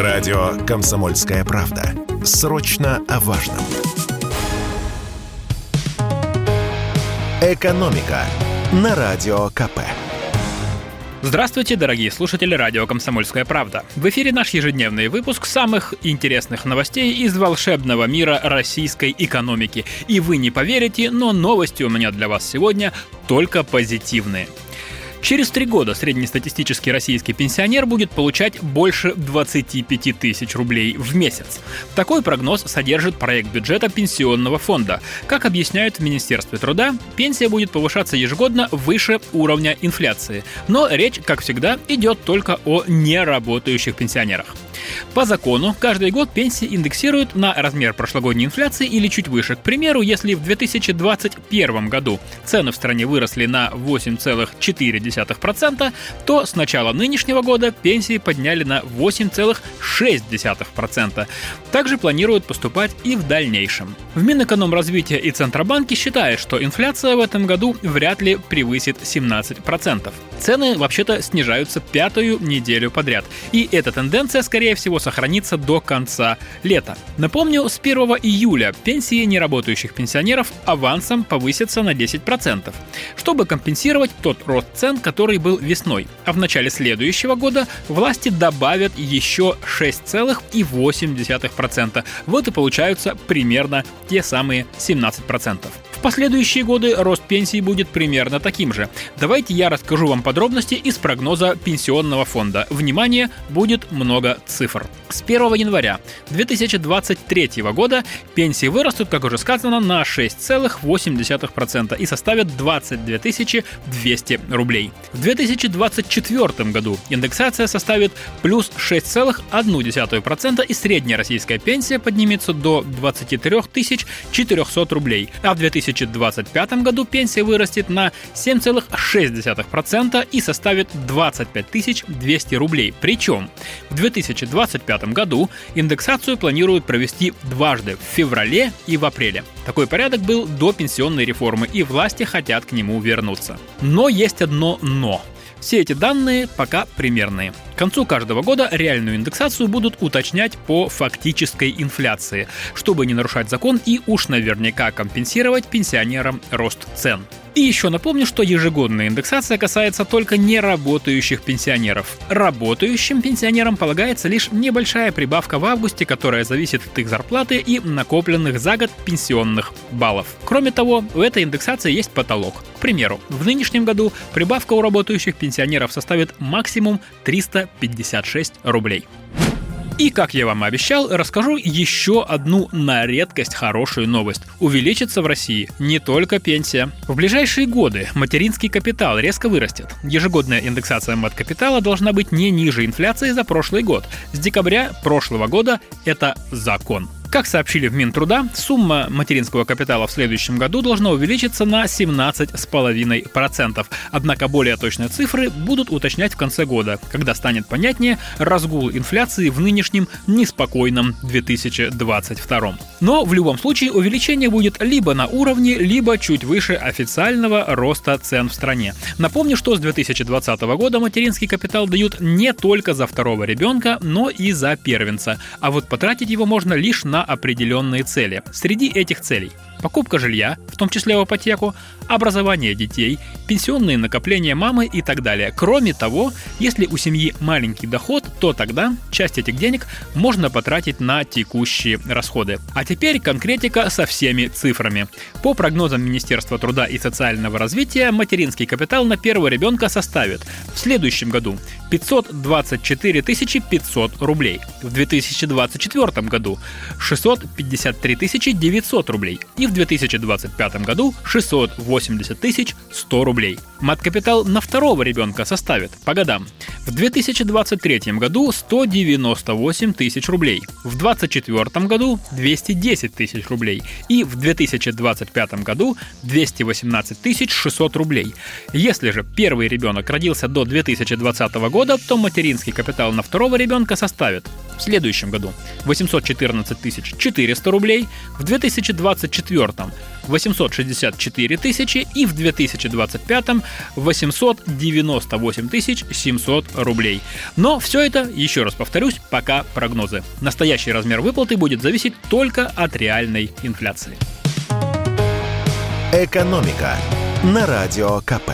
Радио «Комсомольская правда». Срочно о важном. «Экономика» на Радио КП. Здравствуйте, дорогие слушатели радио «Комсомольская правда». В эфире наш ежедневный выпуск самых интересных новостей из волшебного мира российской экономики. И вы не поверите, но новости у меня для вас сегодня только позитивные – Через три года среднестатистический российский пенсионер будет получать больше 25 тысяч рублей в месяц. Такой прогноз содержит проект бюджета пенсионного фонда. Как объясняют в Министерстве труда, пенсия будет повышаться ежегодно выше уровня инфляции. Но речь, как всегда, идет только о неработающих пенсионерах. По закону, каждый год пенсии индексируют на размер прошлогодней инфляции или чуть выше. К примеру, если в 2021 году цены в стране выросли на 8,4%, то с начала нынешнего года пенсии подняли на 8,6%. Также планируют поступать и в дальнейшем. В Минэкономразвития и Центробанке считают, что инфляция в этом году вряд ли превысит 17%. Цены вообще-то снижаются пятую неделю подряд. И эта тенденция, скорее всего, сохранится до конца лета. Напомню, с 1 июля пенсии неработающих пенсионеров авансом повысятся на 10%, чтобы компенсировать тот рост цен, который был весной. А в начале следующего года власти добавят еще 6,8%. Вот и получаются примерно те самые 17%. В последующие годы рост пенсии будет примерно таким же. Давайте я расскажу вам подробности из прогноза пенсионного фонда. Внимание, будет много цифр. С 1 января 2023 года пенсии вырастут, как уже сказано, на 6,8% и составят 22 200 рублей. В 2024 году индексация составит плюс 6,1% и средняя российская пенсия поднимется до 23 400 рублей, а в 2025 2025 году пенсия вырастет на 7,6% и составит 25 200 рублей. Причем в 2025 году индексацию планируют провести дважды в феврале и в апреле. Такой порядок был до пенсионной реформы, и власти хотят к нему вернуться. Но есть одно «но». Все эти данные пока примерные. К концу каждого года реальную индексацию будут уточнять по фактической инфляции, чтобы не нарушать закон и уж наверняка компенсировать пенсионерам рост цен. И еще напомню, что ежегодная индексация касается только неработающих пенсионеров. Работающим пенсионерам полагается лишь небольшая прибавка в августе, которая зависит от их зарплаты и накопленных за год пенсионных баллов. Кроме того, у этой индексации есть потолок. К примеру, в нынешнем году прибавка у работающих пенсионеров составит максимум 356 рублей. И, как я вам обещал, расскажу еще одну на редкость хорошую новость. Увеличится в России не только пенсия. В ближайшие годы материнский капитал резко вырастет. Ежегодная индексация мат-капитала должна быть не ниже инфляции за прошлый год. С декабря прошлого года это закон. Как сообщили в Минтруда, сумма материнского капитала в следующем году должна увеличиться на 17,5%. Однако более точные цифры будут уточнять в конце года, когда станет понятнее разгул инфляции в нынешнем неспокойном 2022. Но в любом случае увеличение будет либо на уровне, либо чуть выше официального роста цен в стране. Напомню, что с 2020 года материнский капитал дают не только за второго ребенка, но и за первенца. А вот потратить его можно лишь на определенные цели. Среди этих целей покупка жилья, в том числе в ипотеку, образование детей, пенсионные накопления мамы и так далее. Кроме того, если у семьи маленький доход, то тогда часть этих денег можно потратить на текущие расходы. А теперь конкретика со всеми цифрами. По прогнозам Министерства труда и социального развития, материнский капитал на первого ребенка составит в следующем году 524 500 рублей, в 2024 году 653 900 рублей и в 2025 году 680 тысяч 100 рублей. Мат-капитал на второго ребенка составит по годам в 2023 году 198 тысяч рублей, в 2024 году 210 тысяч рублей и в 2025 году 218 тысяч 600 рублей. Если же первый ребенок родился до 2020 года, то материнский капитал на второго ребенка составит в следующем году 814 тысяч 400 рублей, в 2024 2024 864 тысячи и в 2025 898 700 рублей. Но все это, еще раз повторюсь, пока прогнозы. Настоящий размер выплаты будет зависеть только от реальной инфляции. Экономика на радио КП.